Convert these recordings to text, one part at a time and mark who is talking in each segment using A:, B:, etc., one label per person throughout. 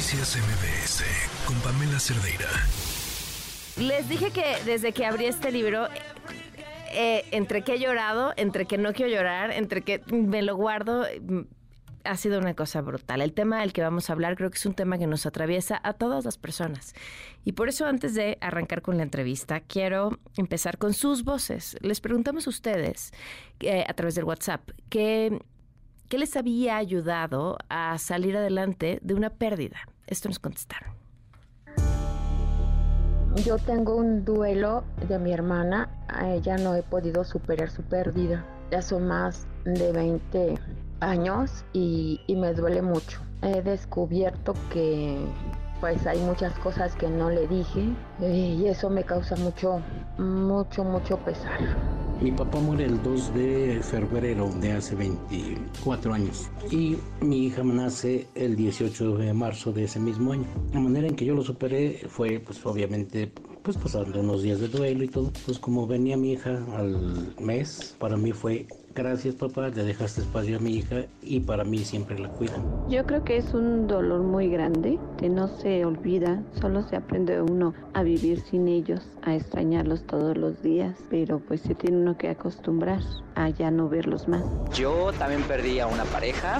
A: Noticias MBS con Pamela Cerdeira.
B: Les dije que desde que abrí este libro, eh, entre que he llorado, entre que no quiero llorar, entre que me lo guardo, mm, ha sido una cosa brutal. El tema del que vamos a hablar creo que es un tema que nos atraviesa a todas las personas. Y por eso antes de arrancar con la entrevista, quiero empezar con sus voces. Les preguntamos a ustedes eh, a través del WhatsApp qué, qué les había ayudado a salir adelante de una pérdida. Esto nos contestaron.
C: Yo tengo un duelo de mi hermana, a ella no he podido superar su pérdida. Ya son más de 20 años y, y me duele mucho. He descubierto que pues hay muchas cosas que no le dije eh, y eso me causa mucho, mucho, mucho pesar.
D: Mi papá muere el 2 de febrero de hace 24 años y mi hija nace el 18 de marzo de ese mismo año. La manera en que yo lo superé fue pues obviamente pues pasando unos días de duelo y todo. Pues como venía mi hija al mes, para mí fue gracias papá, le dejaste espacio a mi hija y para mí siempre la cuidan.
E: Yo creo que es un dolor muy grande que no se olvida, solo se aprende uno a vivir sin ellos, a extrañarlos todos los días, pero pues se tiene uno que acostumbrar a ya no verlos más.
F: Yo también perdí a una pareja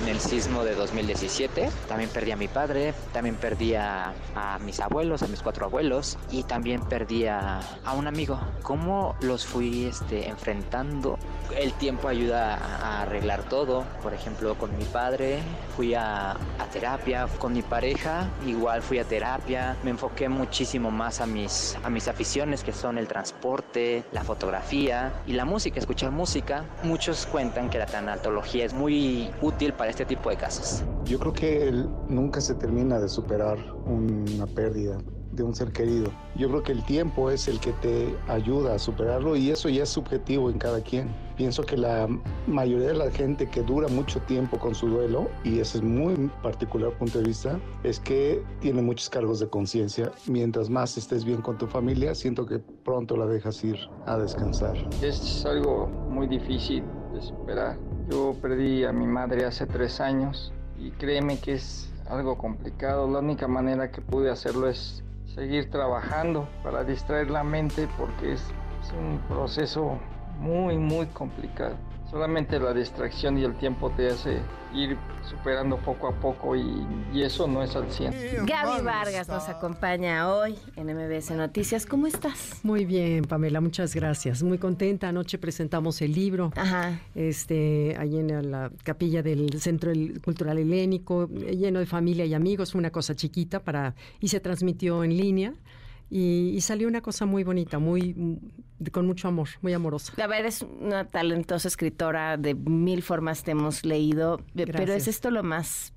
F: en el sismo de 2017, también perdí a mi padre, también perdí a, a mis abuelos, a mis cuatro abuelos y también perdí a, a un amigo. ¿Cómo los fui este, enfrentando? El tiempo ayuda a arreglar todo. Por ejemplo, con mi padre fui a, a, terapia, con mi pareja igual fui a terapia. Me enfoqué muchísimo más a mis, a mis aficiones que son el transporte, la fotografía y la música, escuchar música. Muchos cuentan que la tanatología es muy útil para este tipo de casos.
G: Yo creo que nunca se termina de superar una pérdida de un ser querido. Yo creo que el tiempo es el que te ayuda a superarlo y eso ya es subjetivo en cada quien. Pienso que la mayoría de la gente que dura mucho tiempo con su duelo, y ese es muy particular punto de vista, es que tiene muchos cargos de conciencia. Mientras más estés bien con tu familia, siento que pronto la dejas ir a descansar.
H: Es algo muy difícil de superar. Yo perdí a mi madre hace tres años y créeme que es algo complicado. La única manera que pude hacerlo es seguir trabajando para distraer la mente porque es, es, un proceso muy muy complicado. Solamente la distracción y el tiempo te hace ir superando poco a poco y, y eso no es al 100.
B: Gaby Vargas nos acompaña hoy en MBS Noticias. ¿Cómo estás?
I: Muy bien, Pamela, muchas gracias. Muy contenta. Anoche presentamos el libro
B: Ajá.
I: este ahí en la capilla del Centro Cultural Helénico, lleno de familia y amigos, una cosa chiquita para y se transmitió en línea. Y, y, salió una cosa muy bonita, muy con mucho amor, muy amorosa.
B: A ver, eres una talentosa escritora, de mil formas te hemos leído, Gracias. pero ¿es esto lo más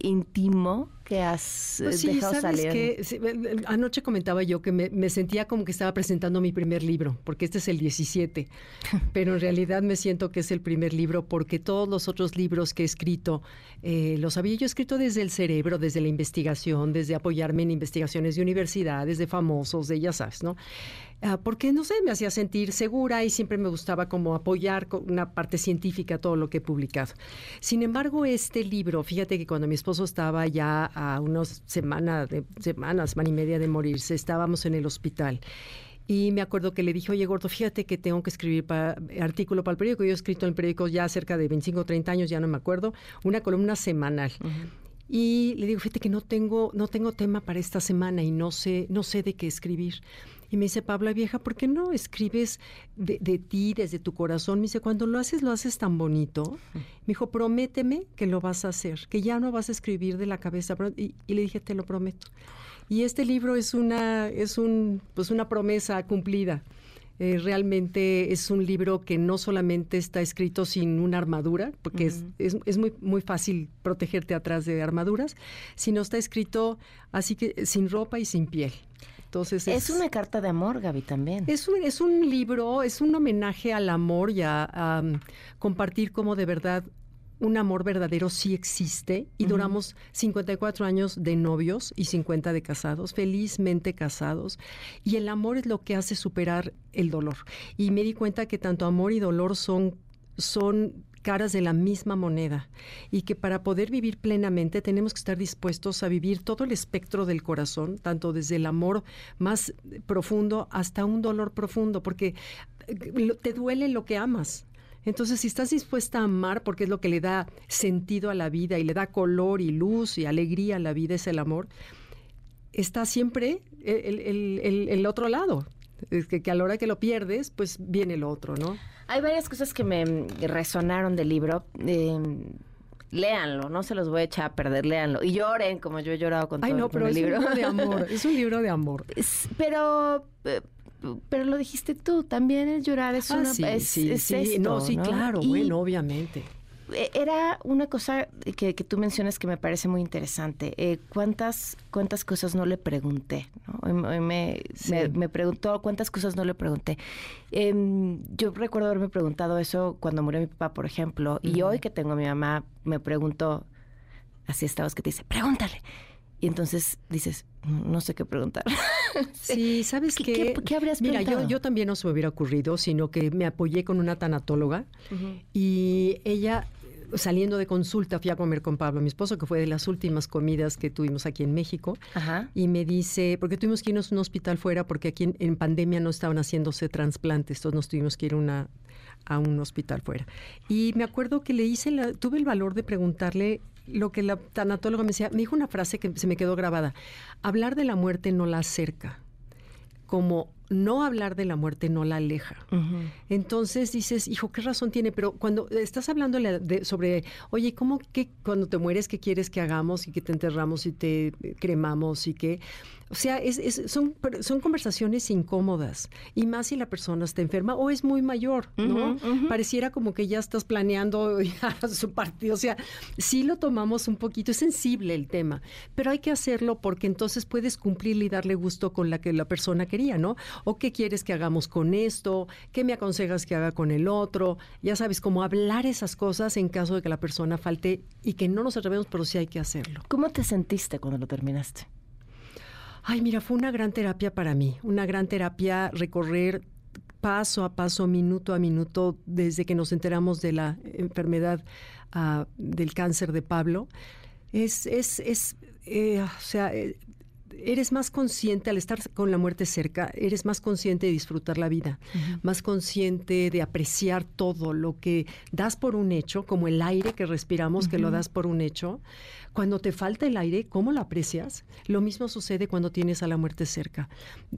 B: íntimo que has
I: pues sí,
B: dejado
I: ¿sabes
B: salir?
I: Que, anoche comentaba yo que me, me, sentía como que estaba presentando mi primer libro, porque este es el 17, pero en realidad me siento que es el primer libro porque todos los otros libros que he escrito eh, los había yo escrito desde el cerebro, desde la investigación, desde apoyarme en investigaciones de universidades, de famosos, de ya sabes, ¿no? Uh, porque, no sé, me hacía sentir segura y siempre me gustaba como apoyar con una parte científica todo lo que he publicado. Sin embargo, este libro, fíjate que cuando mi esposo estaba ya a unas semanas, de, semanas, semana y media de morirse, estábamos en el hospital. Y me acuerdo que le dije, oye, Gordo, fíjate que tengo que escribir pa, artículo para el periódico. Yo he escrito en el periódico ya cerca de 25 o 30 años, ya no me acuerdo, una columna semanal. Uh -huh. Y le digo, fíjate que no tengo, no tengo tema para esta semana y no sé, no sé de qué escribir. Y me dice, Pablo vieja, ¿por qué no escribes de, de, ti, desde tu corazón? Me dice, cuando lo haces, lo haces tan bonito. Me dijo, prométeme que lo vas a hacer, que ya no vas a escribir de la cabeza. Y, y le dije, te lo prometo. Y este libro es una, es un, pues una promesa cumplida. Eh, realmente es un libro que no solamente está escrito sin una armadura, porque uh -huh. es, es, es, muy, muy fácil protegerte atrás de armaduras, sino está escrito así que sin ropa y sin piel. Entonces
B: es, es, una carta de amor, Gaby, también.
I: Es un, es un libro, es un homenaje al amor y a, a um, compartir cómo de verdad un amor verdadero sí existe y uh -huh. duramos 54 años de novios y 50 de casados, felizmente casados, y el amor es lo que hace superar el dolor. Y me di cuenta que tanto amor y dolor son son caras de la misma moneda y que para poder vivir plenamente tenemos que estar dispuestos a vivir todo el espectro del corazón, tanto desde el amor más profundo hasta un dolor profundo, porque eh, te duele lo que amas. Entonces, si estás dispuesta a amar, porque es lo que le da sentido a la vida y le da color y luz y alegría a la vida, es el amor, está siempre el, otro lado. Es que, a la hora que lo pierdes, pues viene lo otro, ¿no?
B: Hay varias cosas que me resonaron del libro. Em, léanlo, no se los voy a echar a perder, léanlo. Y lloren como yo he llorado con
I: Ay,
B: todo
I: no, pero
B: el
I: es
B: libro.
I: un libro de amor, es un libro de amor.
B: pero eh, pero lo dijiste tú, también el llorar es
I: ah,
B: una
I: sí, sí, sí. no, sí, claro, bueno, obviamente.
B: E, era una cosa que, tú mencionas que me parece muy interesante. Eh, ¿cuántas, ¿Cuántas cosas no le pregunté? me, me, preguntó cuántas cosas no le pregunté. Em, yo recuerdo haberme preguntado eso cuando murió mi papá, por ejemplo, y hoy que tengo a mi mamá, me preguntó, así estabas que te dice, pregúntale. Y entonces dices, no sé qué preguntar.
I: sí, ¿sabes qué?
B: ¿Qué, habrías
I: Mira, yo, yo, también no se me hubiera ocurrido, sino que me apoyé con una tanatóloga y ella saliendo de consulta fui a comer con Pablo, mi esposo, que fue de las últimas comidas que tuvimos aquí en México. Y me dice, porque tuvimos que irnos a un hospital fuera, porque aquí en, pandemia no estaban haciéndose trasplantes, entonces nos tuvimos que ir una, a un hospital fuera. Y me acuerdo que le hice, la, tuve el valor de preguntarle lo que la tanatóloga me decía, me dijo una frase que se me quedó grabada, hablar de la muerte no la acerca, como no hablar de la muerte no la aleja. Entonces dices, hijo, ¿qué razón tiene? Pero cuando estás hablando sobre, oye, ¿cómo que cuando te mueres, qué quieres que hagamos y que te enterramos y te cremamos y que... O sea, es, son, son conversaciones incómodas. Y más si la persona está enferma o es muy mayor, ¿no? Pareciera como que ya estás planeando su partido. O sea, sí lo tomamos un poquito, es sensible el tema, pero hay que hacerlo porque entonces puedes cumplirle y darle gusto con la que la persona quería, ¿no? o qué quieres que hagamos con esto, qué me aconsejas que haga con el otro. Ya sabes, cómo hablar esas cosas en caso de que la persona falte y que no nos atrevemos, pero sí hay que hacerlo.
B: ¿Cómo te sentiste cuando lo terminaste?
I: Ay, mira, fue una gran terapia para mí, una gran terapia recorrer paso a paso, minuto a minuto, desde que nos enteramos de la enfermedad ah, del cáncer de Pablo. Es, es, es eh, o sea, eh, eres más consciente, al estar con la muerte cerca, eres más consciente de disfrutar la vida, más consciente de apreciar todo lo que das por un hecho, como el aire que respiramos, que lo das por un hecho, cuando te falta el aire, ¿cómo lo aprecias? Lo mismo sucede cuando tienes a la muerte cerca.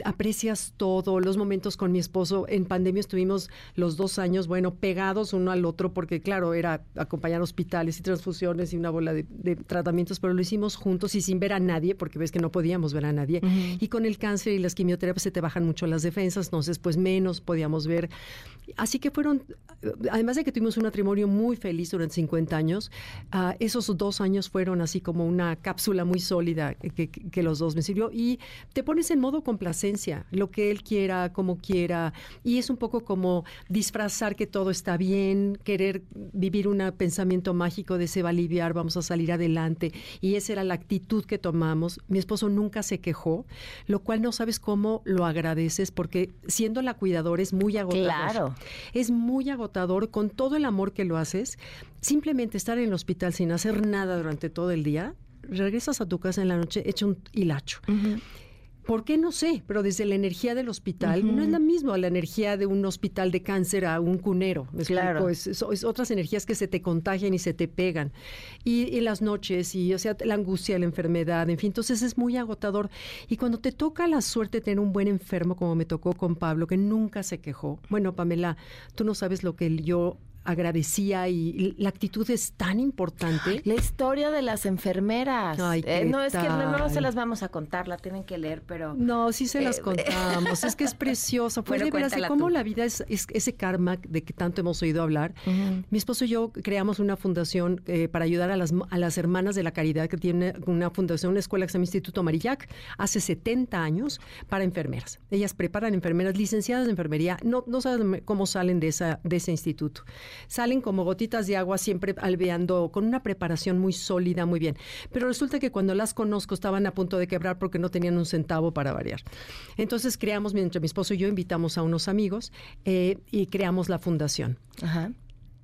I: Aprecias todo, los momentos con mi esposo. En pandemia estuvimos los dos años, bueno, pegados uno al otro, porque claro, era acompañar hospitales y transfusiones y una bola de, tratamientos, pero lo hicimos juntos y sin ver a nadie, porque ves que no podíamos ver a nadie. Y con el cáncer y las quimioterapias se te bajan mucho las defensas, entonces pues menos podíamos ver. Así que fueron, además de que tuvimos un matrimonio muy feliz durante 50 años, uh, esos dos años fueron así como una cápsula muy sólida que, los dos me sirvió. Y te pones en modo complacencia, lo que él quiera, como quiera. Y es un poco como disfrazar que todo está bien, querer vivir un pensamiento mágico de se va a aliviar, vamos a salir adelante. Y esa era la actitud que tomamos. Mi esposo nunca se quejó, lo cual no sabes cómo lo agradeces porque siendo la cuidadora es muy agotador.
B: Claro.
I: Es muy agotador con todo el amor que lo haces simplemente estar en el hospital sin hacer nada durante todo el día, regresas a tu casa en la noche hecho un hilacho. ¿Por qué? No sé, pero desde la energía del hospital no es la misma la energía de un hospital de cáncer a un cunero. claro. Es, otras energías que se te contagian y se te pegan. Y, y, las noches, y o sea, la angustia, la enfermedad, en fin, entonces es muy agotador. Y cuando te toca la suerte de tener un buen enfermo, como me tocó con Pablo, que nunca se quejó. Bueno, Pamela, tú no sabes lo que yo agradecía y la actitud es tan importante.
B: La historia de las enfermeras. Eh, no es que no, se las vamos a contar, la tienen que leer, pero
I: no, sí se las eh, contamos. es que es precioso. Pues de veras cómo la vida es, ese karma de que tanto hemos oído hablar. Mi esposo y yo creamos una fundación eh, para ayudar a las, a las hermanas de la caridad que tiene una fundación, una escuela que se llama Instituto Marillac, hace 70 años para enfermeras. Ellas preparan enfermeras licenciadas de enfermería. No, no saben cómo salen de esa de ese instituto salen como gotitas de agua siempre alveando con una preparación muy sólida, muy bien. Pero resulta que cuando las conozco estaban a punto de quebrar porque no tenían un centavo para variar. Entonces creamos, mientras mi esposo y yo invitamos a unos amigos eh, y creamos la fundación. Ajá.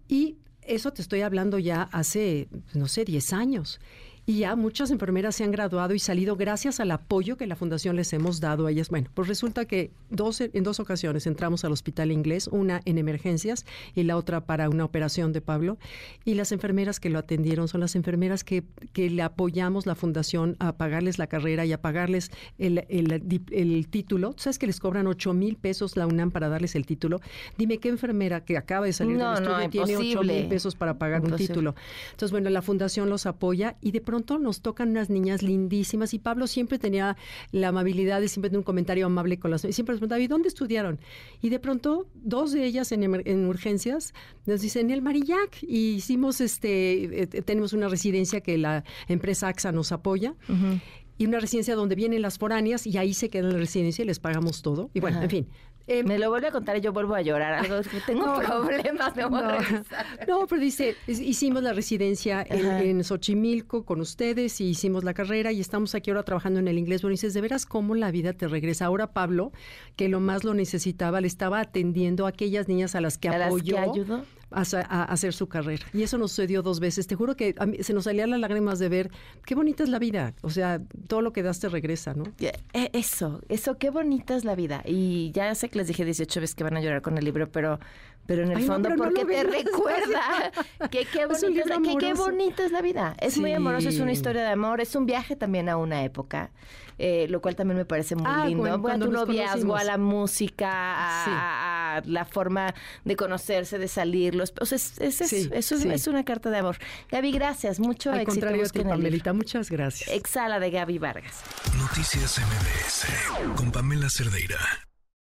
I: Y eso te estoy hablando ya hace, no sé, 10 años. Y ya muchas enfermeras se han graduado y salido gracias al apoyo que la fundación les hemos dado a ellas. Bueno, pues resulta que dos, en dos ocasiones entramos al hospital inglés, una en emergencias y la otra para una operación de Pablo. Y las enfermeras que lo atendieron son las enfermeras que, que le apoyamos la fundación a pagarles la carrera y a pagarles el, el, título. ¿Sabes que les cobran 8 mil pesos la UNAM para darles el título? Dime qué enfermera que acaba de salir del estudio tiene 8 mil pesos para pagar un título. Entonces, bueno, la fundación los apoya y de pronto pronto nos tocan unas niñas lindísimas y Pablo siempre tenía la amabilidad de siempre tener un comentario amable con las siempre les preguntaba, ¿y dónde estudiaron? Y de pronto dos de ellas en, en urgencias nos dicen, el Marillac, y hicimos este, eh, tenemos una residencia que la empresa AXA nos apoya. y una residencia donde vienen las foráneas y ahí se quedan en la residencia y les pagamos todo. Y bueno, en fin,
B: eh, me lo vuelve a contar y yo vuelvo a llorar. Algo tengo problemas, me voy
I: no, No, pero dice, hicimos la residencia en, Xochimilco con ustedes y hicimos la carrera y estamos aquí ahora trabajando en el inglés. Bueno, dices, de veras cómo la vida te regresa. Ahora Pablo, que lo más lo necesitaba, le estaba atendiendo a aquellas niñas a las que apoyó. ayudó? A, hacer su carrera. Y eso nos sucedió dos veces. Te juro que a mí, se nos salían las lágrimas de ver qué bonita es la vida. O sea, todo lo que das te regresa, ¿no?
B: E, eso, eso, qué bonita es la vida. Y ya sé que les dije 18 veces que van a llorar con el libro, pero pero en el fondo porque te recuerda que qué bonita, es, que, qué bonita es la vida. Es muy amoroso, es una historia de amor, es un viaje también a una época. Eh, lo cual también me parece muy ah, lindo. Cuando, a tu noviazgo, a la música, a, la forma de conocerse, de salir. Los, o sea, es, es, es, es, una carta de amor. Gaby, gracias. Mucho
I: Al
B: éxito.
I: contrario ti, Pamelita, muchas gracias.
B: Exhala de Gaby Vargas.
A: Noticias MBS con Pamela Cerdeira.